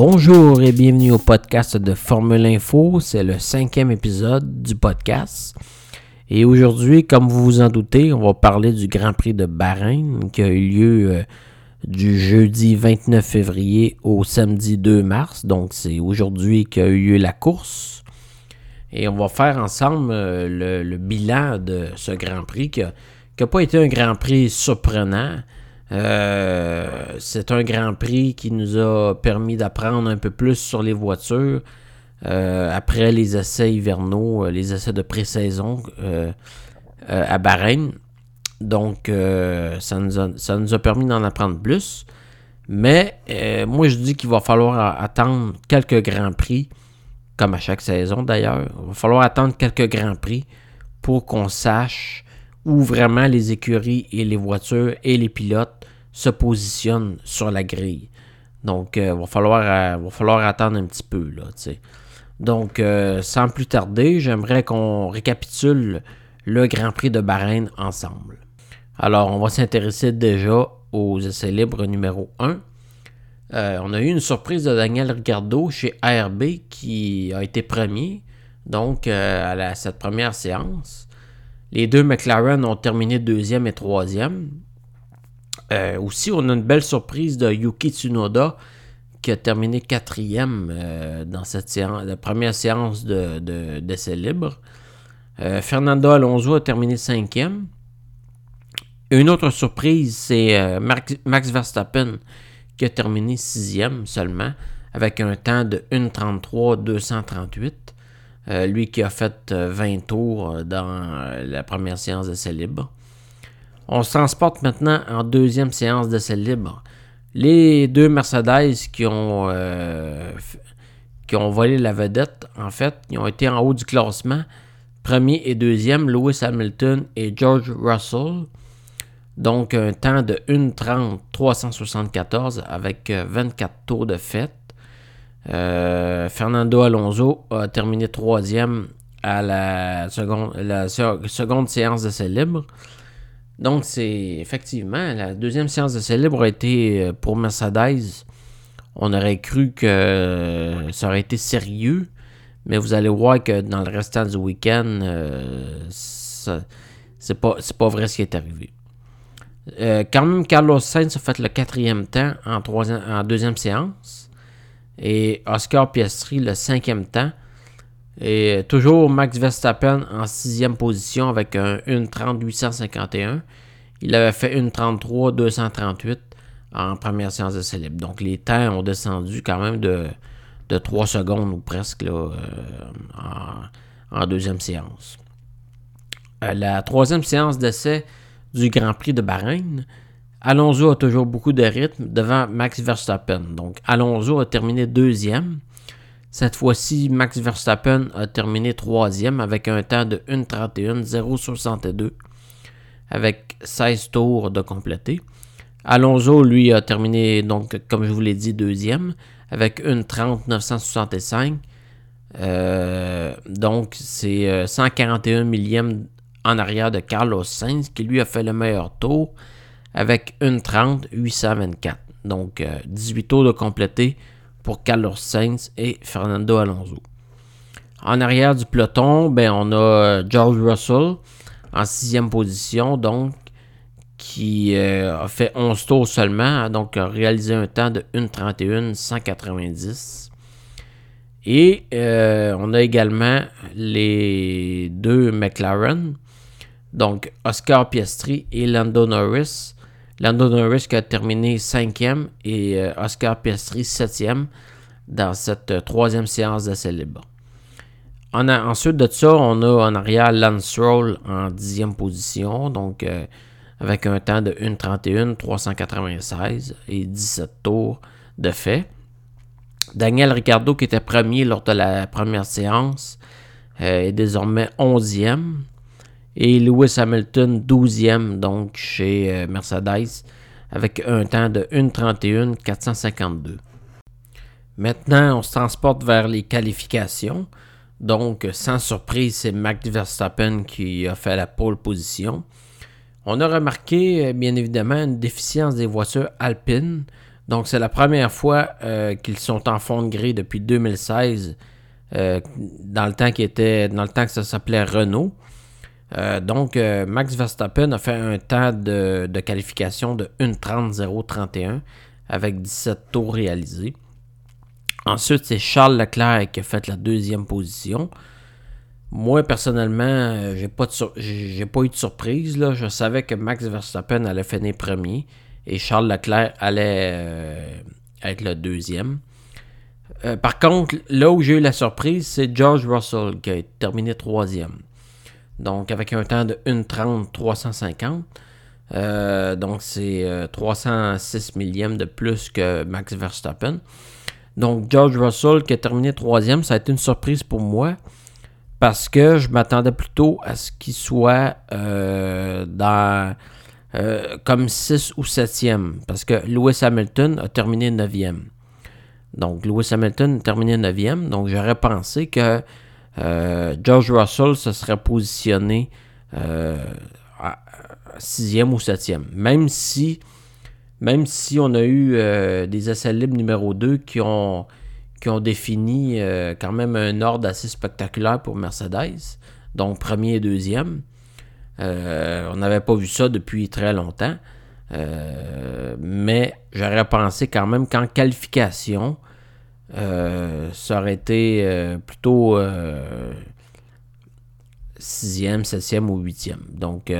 Bonjour et bienvenue au podcast de Formule Info. C'est le cinquième épisode du podcast. Et aujourd'hui, comme vous vous en doutez, on va parler du Grand Prix de Bahreïn qui a eu lieu euh, du jeudi 29 février au samedi 2 mars. Donc c'est aujourd'hui qu'a eu lieu la course. Et on va faire ensemble euh, le, bilan de ce Grand Prix qui n'a pas été un Grand Prix surprenant. Euh, c'est un Grand Prix qui nous a permis d'apprendre un peu plus sur les voitures. Euh, après les essais hivernaux, euh, les essais de pré-saison à Bahreïn. Donc, ça, nous a, ça, nous a, permis d'en apprendre plus. Mais moi, je dis qu'il va falloir attendre quelques Grands Prix, comme à chaque saison d'ailleurs. Il va falloir attendre quelques Grands Prix pour qu'on sache où vraiment les écuries et les voitures et les pilotes se positionnent sur la grille. Donc, il euh, va, falloir, euh, va falloir attendre un petit peu. Donc, euh, sans plus tarder, j'aimerais qu'on récapitule le Grand Prix de Bahreïn ensemble. Alors, on va s'intéresser déjà aux essais libres numéro 1. on a eu une surprise de Daniel Ricardo chez ARB qui a été premier, donc à cette première séance. Les deux McLaren ont terminé deuxième et troisième. Euh, aussi, on a une belle surprise de Yuki Tsunoda qui a terminé quatrième euh, dans cette la première séance de, d'essai libre. Euh, Fernando Alonso a terminé cinquième. Une autre surprise, c'est Max Verstappen qui a terminé sixième seulement avec un temps de 1.33 238. Euh, lui qui a fait 20 euh, tours euh, dans la première séance d'essai libre. On se transporte maintenant en deuxième séance d'essai libre. Les deux Mercedes qui ont, qui ont volé la vedette, en fait, ils ont été en haut du classement. Premier et deuxième, Lewis Hamilton et George Russell. Donc un temps de 1.30 374 avec 24 tours de fête. Euh, Fernando Alonso a terminé troisième à la seconde, seconde séance de libre. Donc, c'est effectivement la deuxième séance de libre a été euh, pour Mercedes. On aurait cru que ça aurait été sérieux, mais vous allez voir que dans le restant du week-end, euh, c'est pas, pas vrai ce qui est arrivé. quand même, Carlos Sainz a fait le quatrième temps en deuxième séance et Oscar Piastri le cinquième temps. Et toujours Max Verstappen en sixième position avec un 1.30.851. Il avait fait 1.33.238 en première séance de célèbre. Donc les temps ont descendu quand même de, de 3 secondes ou presque euh, en, deuxième séance. Euh, la troisième séance d'essai du Grand Prix de Bahreïn Alonso a toujours beaucoup de rythme devant Max Verstappen. Donc Alonso a terminé deuxième. Cette fois-ci, Max Verstappen a terminé troisième avec un temps de 1.31.062 avec 16 tours de complété. Alonso, lui, a terminé, donc, comme je vous l'ai dit, deuxième avec 1.30.965. Euh, donc, c'est 141 euh, millième en arrière de Carlos Sainz qui lui a fait le meilleur tour avec une 30 824. Donc 18 euh, tours de complété pour Carlos Sainz et Fernando Alonso. En arrière du peloton, ben, on a euh, George Russell en sixième position, donc qui euh, a fait 11 tours seulement, donc a réalisé un temps de 1.31 190. Et on a également les deux McLaren, donc Oscar Piastri et Lando Norris, Lando Norris qui a terminé cinquième et euh, Oscar Piastri septième dans cette euh, troisième séance d'essai libre. ensuite de ça, on a en arrière Lance Stroll en dixième position, donc euh, avec un temps de 1.31, 396 et 17 tours de fait. Daniel Ricciardo, qui était premier lors de la première séance, est désormais onzième et Lewis Hamilton 12e donc chez euh, Mercedes avec un temps de 1.31 452. Maintenant, on se transporte vers les qualifications. Donc, sans surprise, c'est Max Verstappen qui a fait la pole position. On a remarqué, euh, bien évidemment, une déficience des voitures alpines. Donc, c'est la première fois euh, qu'ils sont en fond de gré depuis 2016, euh, dans le temps qui était, dans le temps que ça s'appelait Renault. Euh, donc, Max Verstappen a fait un temps de, de qualification de 1.30.031 avec 17 tours réalisés. Ensuite, c'est Charles Leclerc qui a fait la deuxième position. Moi, personnellement, j'ai pas, j'ai pas eu de surprise. Là. Je savais que Max Verstappen allait finir premier et Charles Leclerc allait euh, être le deuxième. Euh, par contre, là où j'ai eu la surprise, c'est George Russell qui a terminé troisième. Donc, avec un temps de 1.30 350. Euh, donc, c'est 306 millièmes de plus que Max Verstappen. Donc, George Russell qui a terminé troisième, ça a été une surprise pour moi parce que je m'attendais plutôt à ce qu'il soit dans euh, comme 6 ou 7e, parce que Lewis Hamilton a terminé 9e. Donc, Lewis Hamilton a terminé 9e, donc j'aurais pensé que euh, George Russell se serait positionné euh, 6e ou 7e. Même si, même si on a eu des essais libres numéro 2 qui ont, défini quand même un ordre assez spectaculaire pour Mercedes, donc premier et deuxième. Euh, on n'avait pas vu ça depuis très longtemps. Euh, mais j'aurais pensé quand même qu'en qualification, euh, ça aurait été plutôt 6e, 7e ou 8e. Donc,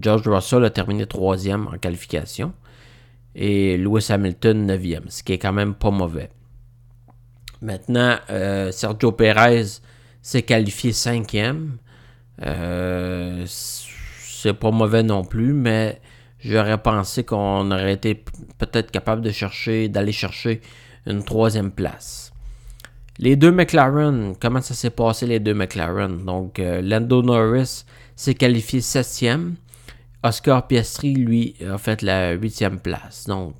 George Russell a terminé 3e en qualification et Lewis Hamilton 9e, ce qui est quand même pas mauvais. Maintenant, Sergio Perez s'est qualifié 5e. Euh, c'est pas mauvais non plus, mais j'aurais pensé qu'on aurait été peut-être capable de chercher, d'aller chercher une troisième place. Les deux McLaren, comment ça s'est passé les deux McLaren? Donc, euh, Lando Norris s'est qualifié septième. Oscar Piastri, lui, a fait la huitième place. Donc,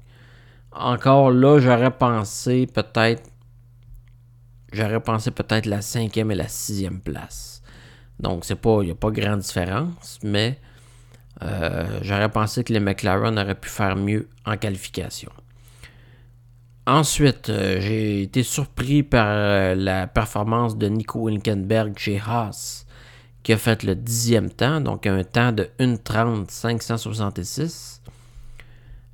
encore là, j'aurais pensé peut-être, j'aurais pensé peut-être la cinquième et la sixième place. Donc, c'est pas, il n'y a pas grande différence, mais euh, j'aurais pensé que les McLaren auraient pu faire mieux en qualification. Ensuite, euh, j'ai été surpris par euh, la performance de Nico Hülkenberg chez Haas, qui a fait le dixième temps, donc un temps de 1.30 566.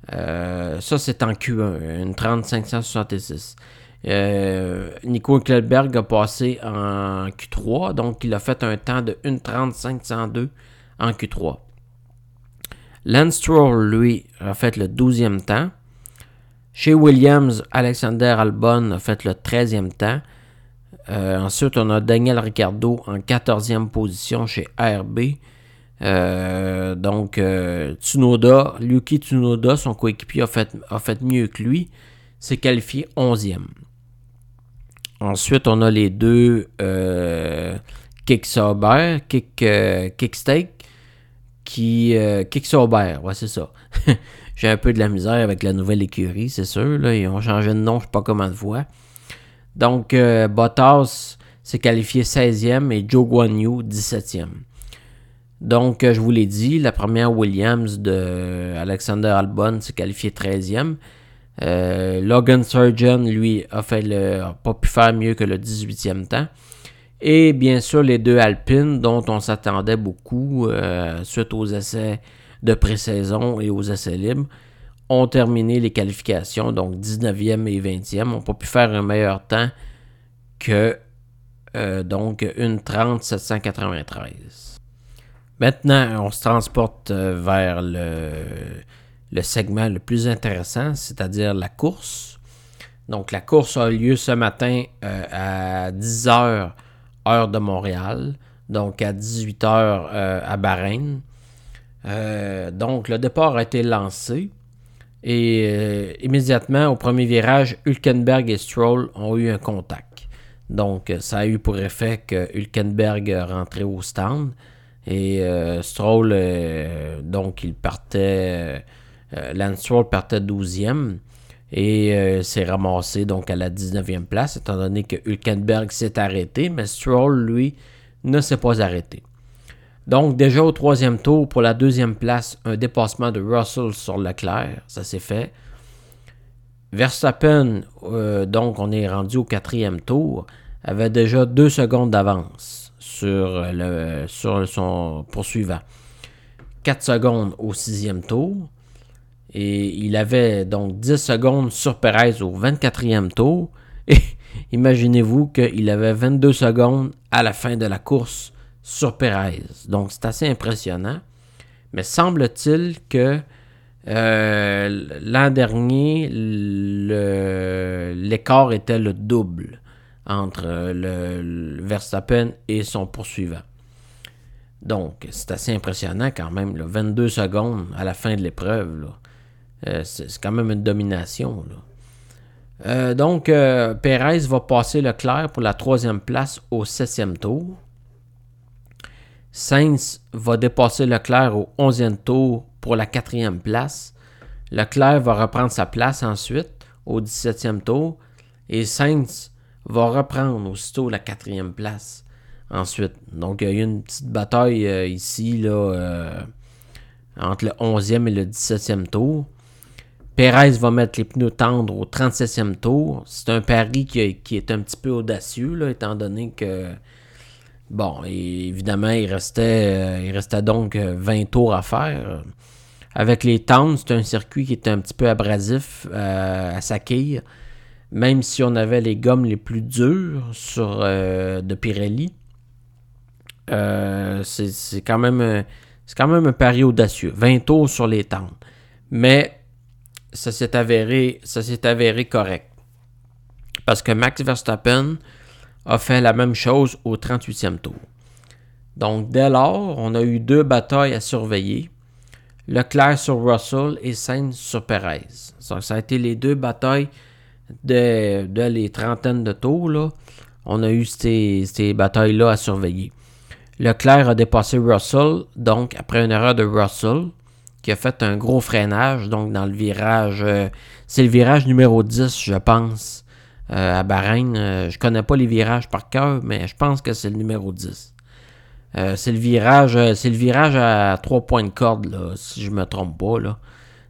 ça, c'est en Q1, 1.30 566. Euh, Nico Hülkenberg a passé en Q3, donc il a fait un temps de 1.30.502 en Q3. Lance Stroll, lui, a fait le 12e temps. Chez Williams, Alexander Albon a fait le 13e temps. Euh, ensuite, on a Daniel Ricciardo en 14e position chez ARB. Euh, donc, Tsunoda, Yuki Tsunoda, son coéquipier, a fait, mieux que lui. S'est qualifié 11e. Ensuite, on a les deux euh, Kick Sauber, Kick, euh. Euh, Kick ouais, c'est ça. J'ai un peu de la misère avec la nouvelle écurie, c'est sûr. Ils ont changé de nom, je ne sais pas comment de fois. Donc, euh, Bottas s'est qualifié 16e et Joe Guan Yu 17e. Donc, je vous l'ai dit, la première Williams de Alexander Albon s'est qualifié 13e. Euh, Logan Surgeon, lui, a, pas pu faire mieux que le 18e temps. Et bien sûr, les deux Alpines, dont on s'attendait beaucoup euh, suite aux essais de pré-saison et aux essais libres, ont terminé les qualifications, donc 19e et 20e, n'ont pas pu faire un meilleur temps que euh, donc une 30 793. Maintenant, on se transporte vers le, segment le plus intéressant, c'est-à-dire la course. Donc la course a lieu ce matin euh, à 10h heure de Montréal, donc à 18h euh, à Bahreïn. Euh, donc le départ a été lancé et immédiatement au premier virage, Hülkenberg et Stroll ont eu un contact. Donc ça a eu pour effet que Hülkenberg rentrait au stand et Stroll, donc il partait euh, Lance Stroll partait 12e et euh, s'est ramassé donc à la 19e place, étant donné que Hülkenberg s'est arrêté, mais Stroll, lui, ne s'est pas arrêté. Donc, déjà au troisième tour, pour la deuxième place, un dépassement de Russell sur Leclerc, ça s'est fait. Verstappen, donc on est rendu au quatrième tour, avait déjà deux secondes d'avance sur, son poursuivant. 4 secondes au sixième tour. Et il avait donc 10 secondes sur Perez au 24e tour. Et imaginez-vous qu'il avait 22 secondes à la fin de la course sur Perez. Donc c'est assez impressionnant. Mais semble-t-il que euh, l'an dernier, l'écart était le double entre le, Verstappen et son poursuivant. Donc, c'est assez impressionnant quand même. 22 secondes à la fin de l'épreuve. Euh, c'est quand même une domination. Euh, donc, Perez va passer Leclerc pour la troisième place au septième tour. Sainz va dépasser Leclerc au onzième tour pour la quatrième place. Leclerc va reprendre sa place ensuite au 17e tour. Et Sainz va reprendre aussitôt la quatrième place ensuite. Donc, il y a eu une petite bataille ici là, entre le 11e et le 17e tour. Perez va mettre les pneus tendres au 37e tour. C'est un pari qui, est un petit peu audacieux, là, étant donné que, bon, évidemment, il restait, euh, il restait donc 20 euh, tours à faire. Avec les tendres, c'est un circuit qui est un petit peu abrasif euh, à sa quille. Même si on avait les gommes les plus dures de Pirelli, c'est quand, même, même un pari audacieux. 20 tours sur les tendres. Mais ça s'est avéré, ça s'est avéré correct. Parce que Max Verstappen a fait la même chose au 38e tour. Donc, dès lors, on a eu deux batailles à surveiller. Leclerc sur Russell et Sainz sur Perez. Ça, a été les deux batailles de, les trentaines de tours. On a eu ces, batailles-là à surveiller. Leclerc a dépassé Russell, donc après une erreur de Russell, qui a fait un gros freinage, donc dans le virage. Euh, c'est le virage numéro 10, je pense, à Bahreïn. Euh, je connais pas les virages par cœur, mais je pense que c'est le numéro 10. c'est le virage c'est le virage à trois points de corde, si je me trompe pas.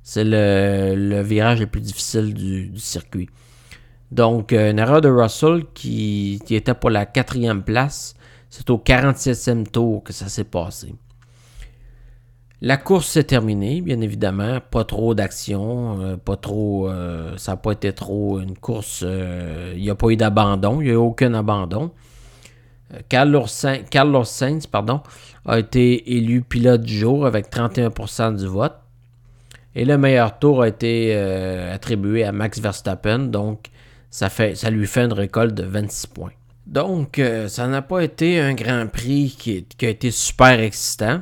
C'est le, virage le plus difficile du, circuit. Donc, une erreur de Russell qui, qui était pour la quatrième place. C'est au 47e tour que ça s'est passé. La course s'est terminée, bien évidemment. Pas trop d'action, euh, pas trop. Euh, ça n'a pas été trop une course. Euh, il n'y a pas eu d'abandon, il n'y a eu aucun abandon. Carlos, Sainz, pardon, a été élu pilote du jour avec 31% du vote. Et le meilleur tour a été attribué à Max Verstappen, donc ça lui fait une récolte de 26 points. Donc, ça n'a pas été un Grand Prix qui, qui a été super excitant.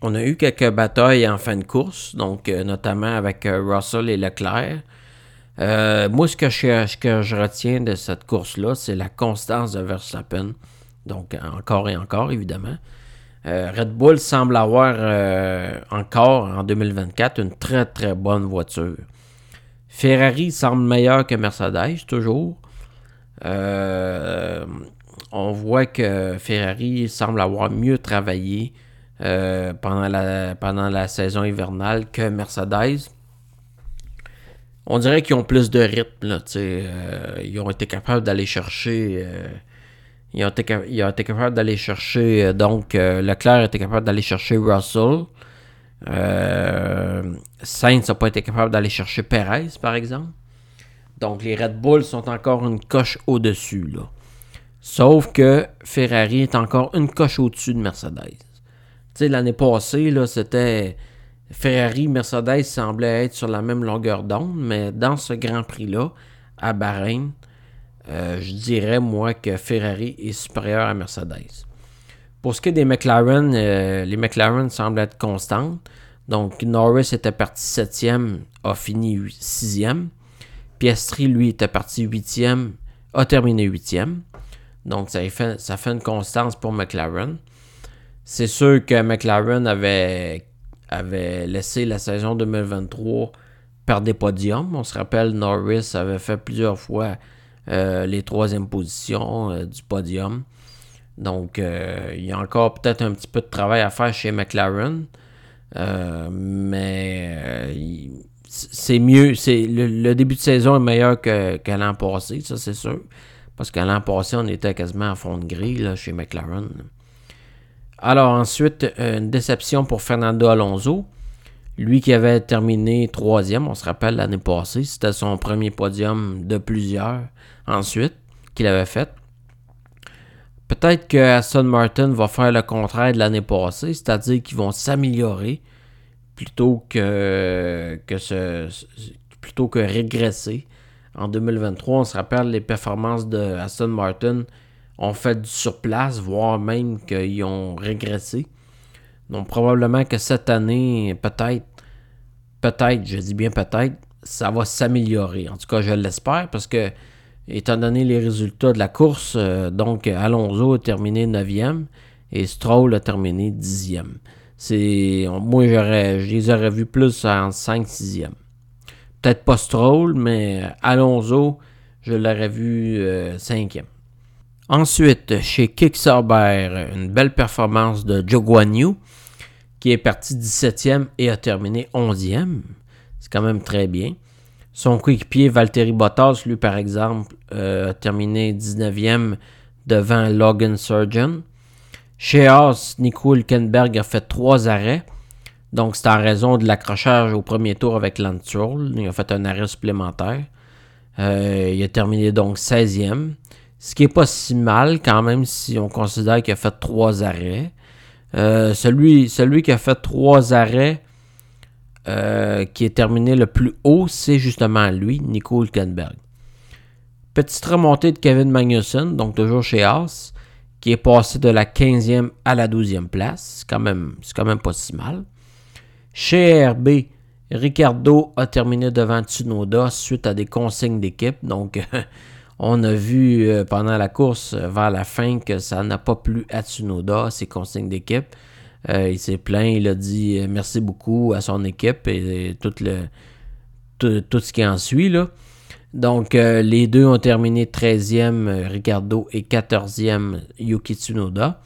On a eu quelques batailles en fin de course, donc euh, notamment avec euh, Russell et Leclerc. Euh, moi, ce que, je, que je retiens de cette course-là, c'est la constance de Verstappen. Donc, encore et encore, évidemment. Red Bull semble avoir encore en 2024 une très très bonne voiture. Ferrari semble meilleur que Mercedes, toujours. on voit que Ferrari semble avoir mieux travaillé euh, pendant, la, pendant la saison hivernale que Mercedes. On dirait qu'ils ont plus de rythme. Là, euh, ils ont été capables d'aller chercher. Euh, ils, ont été, capables d'aller chercher. donc, Leclerc était capable d'aller chercher Russell. Sainz n'a pas été capable d'aller chercher Perez, par exemple. Donc, les Red Bull sont encore une coche au-dessus. Sauf que Ferrari est encore une coche au-dessus de Mercedes l'année passée, c'était Ferrari, Mercedes semblaient être sur la même longueur d'onde, mais dans ce Grand Prix-là, à Bahreïn, euh, je dirais, moi, que Ferrari est supérieur à Mercedes. Pour ce qui est des McLaren, euh, les McLaren semblent être constantes. Donc, Norris était parti 7e, a fini 6e. Piastri, lui, était parti 8e, a terminé 8e. Donc, ça fait une constance pour McLaren. C'est sûr que McLaren avait, avait laissé la saison 2023 par des podiums. On se rappelle, Norris avait fait plusieurs fois euh, les troisièmes positions euh, du podium. Donc, euh, il y a encore peut-être un petit peu de travail à faire chez McLaren. mais c'est mieux. Le, début de saison est meilleur que, l'an passé, ça c'est sûr. Parce que l'an passé, on était quasiment à fond de là, chez McLaren. Alors ensuite, une déception pour Fernando Alonso. Lui qui avait terminé troisième, on se rappelle l'année passée, c'était son premier podium de plusieurs ensuite qu'il avait fait. Peut-être que Aston Martin va faire le contraire de l'année passée, c'est-à-dire qu'ils vont s'améliorer plutôt que, régresser. En 2023, on se rappelle les performances de Aston Martin ont fait du surplace, voire même qu'ils ont régressé. Donc probablement que cette année, peut-être, peut-être, je dis bien peut-être, ça va s'améliorer. En tout cas, je l'espère parce que, étant donné les résultats de la course, euh, donc Alonso a terminé 9e et Stroll a terminé 10e. C'est, moi, je les aurais vus plus en 5-6e. Peut-être pas Stroll, mais Alonso, je l'aurais vu 5e. Ensuite, chez Kicksauber, une belle performance de Joe Guanyu, qui est parti 17e et a terminé 11e. C'est quand même très bien. Son coéquipier Valtteri Bottas, lui par exemple, euh, a terminé 19e devant Logan Surgeon. Chez Haas, Nico Hülkenberg a fait trois arrêts. Donc, c'est en raison de l'accrochage au premier tour avec Lance Il a fait un arrêt supplémentaire. Euh, il a terminé donc 16e. Ce qui n'est pas si mal quand même si on considère qu'il a fait trois arrêts. Euh, celui, celui qui a fait trois arrêts, euh, qui est terminé le plus haut, c'est justement lui, Nico Hülkenberg. Petite remontée de Kevin Magnussen, donc toujours chez Haas qui est passé de la 15e à la 12e place. C'est quand même, quand même pas si mal. Chez RB, Ricardo a terminé devant Tsunoda suite à des consignes d'équipe. Donc, on a vu euh, pendant la course vers la fin que ça n'a pas plu à Tsunoda, ses consignes d'équipe. Euh, il s'est plaint, il a dit euh, merci beaucoup à son équipe et, tout, ce qui en suit. Donc, euh, les deux ont terminé 13e, euh, Ricardo, et 14e, Yuki Tsunoda.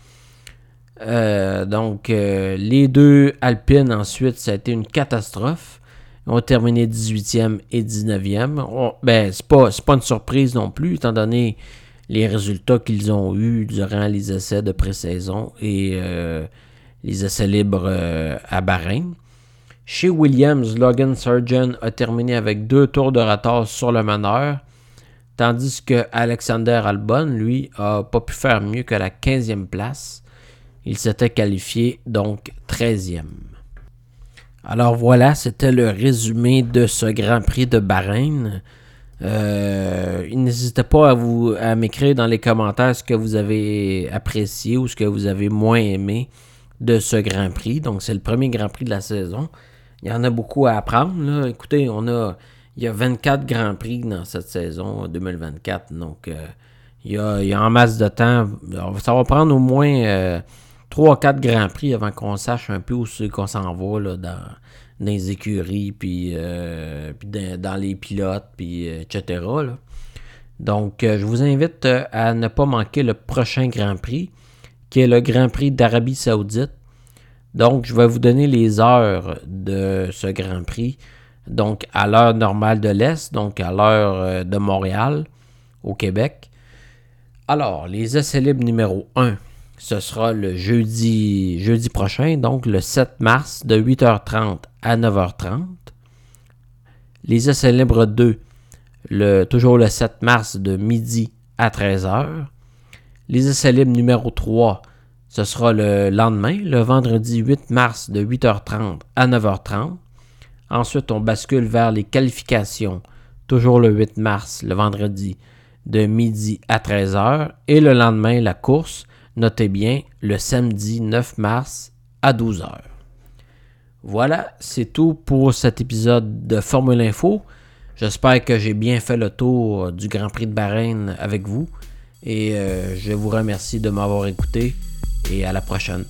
Euh, donc, les deux Alpines, ensuite, ça a été une catastrophe. Ont terminé 18e et 19e. ben, c'est pas, pas une surprise non plus, étant donné les résultats qu'ils ont eus durant les essais de pré-saison et les essais libres à Bahreïn. Chez Williams, Logan Surgeon a terminé avec deux tours de retard sur le meneur, tandis que Alexander Albon, lui, a pas pu faire mieux que la 15e place. Il s'était qualifié donc 13e. Alors voilà, c'était le résumé de ce Grand Prix de Bahreïn. Euh, n'hésitez pas à à m'écrire dans les commentaires ce que vous avez apprécié ou ce que vous avez moins aimé de ce Grand Prix. Donc c'est le premier Grand Prix de la saison il y en a beaucoup à apprendre. Écoutez, on a, il y a 24 Grands Prix dans cette saison 2024. Donc, euh, il, y a, en masse de temps. Ça va prendre au moins euh, 3 4 Grands Prix avant qu'on sache un peu où c'est qu'on s'en va là, dans, les écuries, puis, euh, dans, les pilotes, puis, etc. Donc, je vous invite à ne pas manquer le prochain Grand Prix, qui est le Grand Prix d'Arabie Saoudite. Donc, je vais vous donner les heures de ce Grand Prix. Donc, à l'heure normale de l'Est, donc à l'heure euh, de Montréal, au Québec. Alors, les essais libres numéro 1, ce sera le jeudi, prochain, donc le 7 mars, de 8h30 à 9h30. Les essais libres 2, le, toujours le 7 mars, de midi à 13h. Les essais libres numéro 3, ce sera le lendemain, le vendredi 8 mars de 8h30 à 9h30. Ensuite, on bascule vers les qualifications, toujours le 8 mars, le vendredi, de midi à 13h. Et le lendemain, la course, notez bien, le samedi 9 mars à 12h. Voilà, c'est tout pour cet épisode de Formule Info. J'espère que j'ai bien fait le tour du Grand Prix de Bahreïn avec vous. Et euh, je vous remercie de m'avoir écouté et à la prochaine.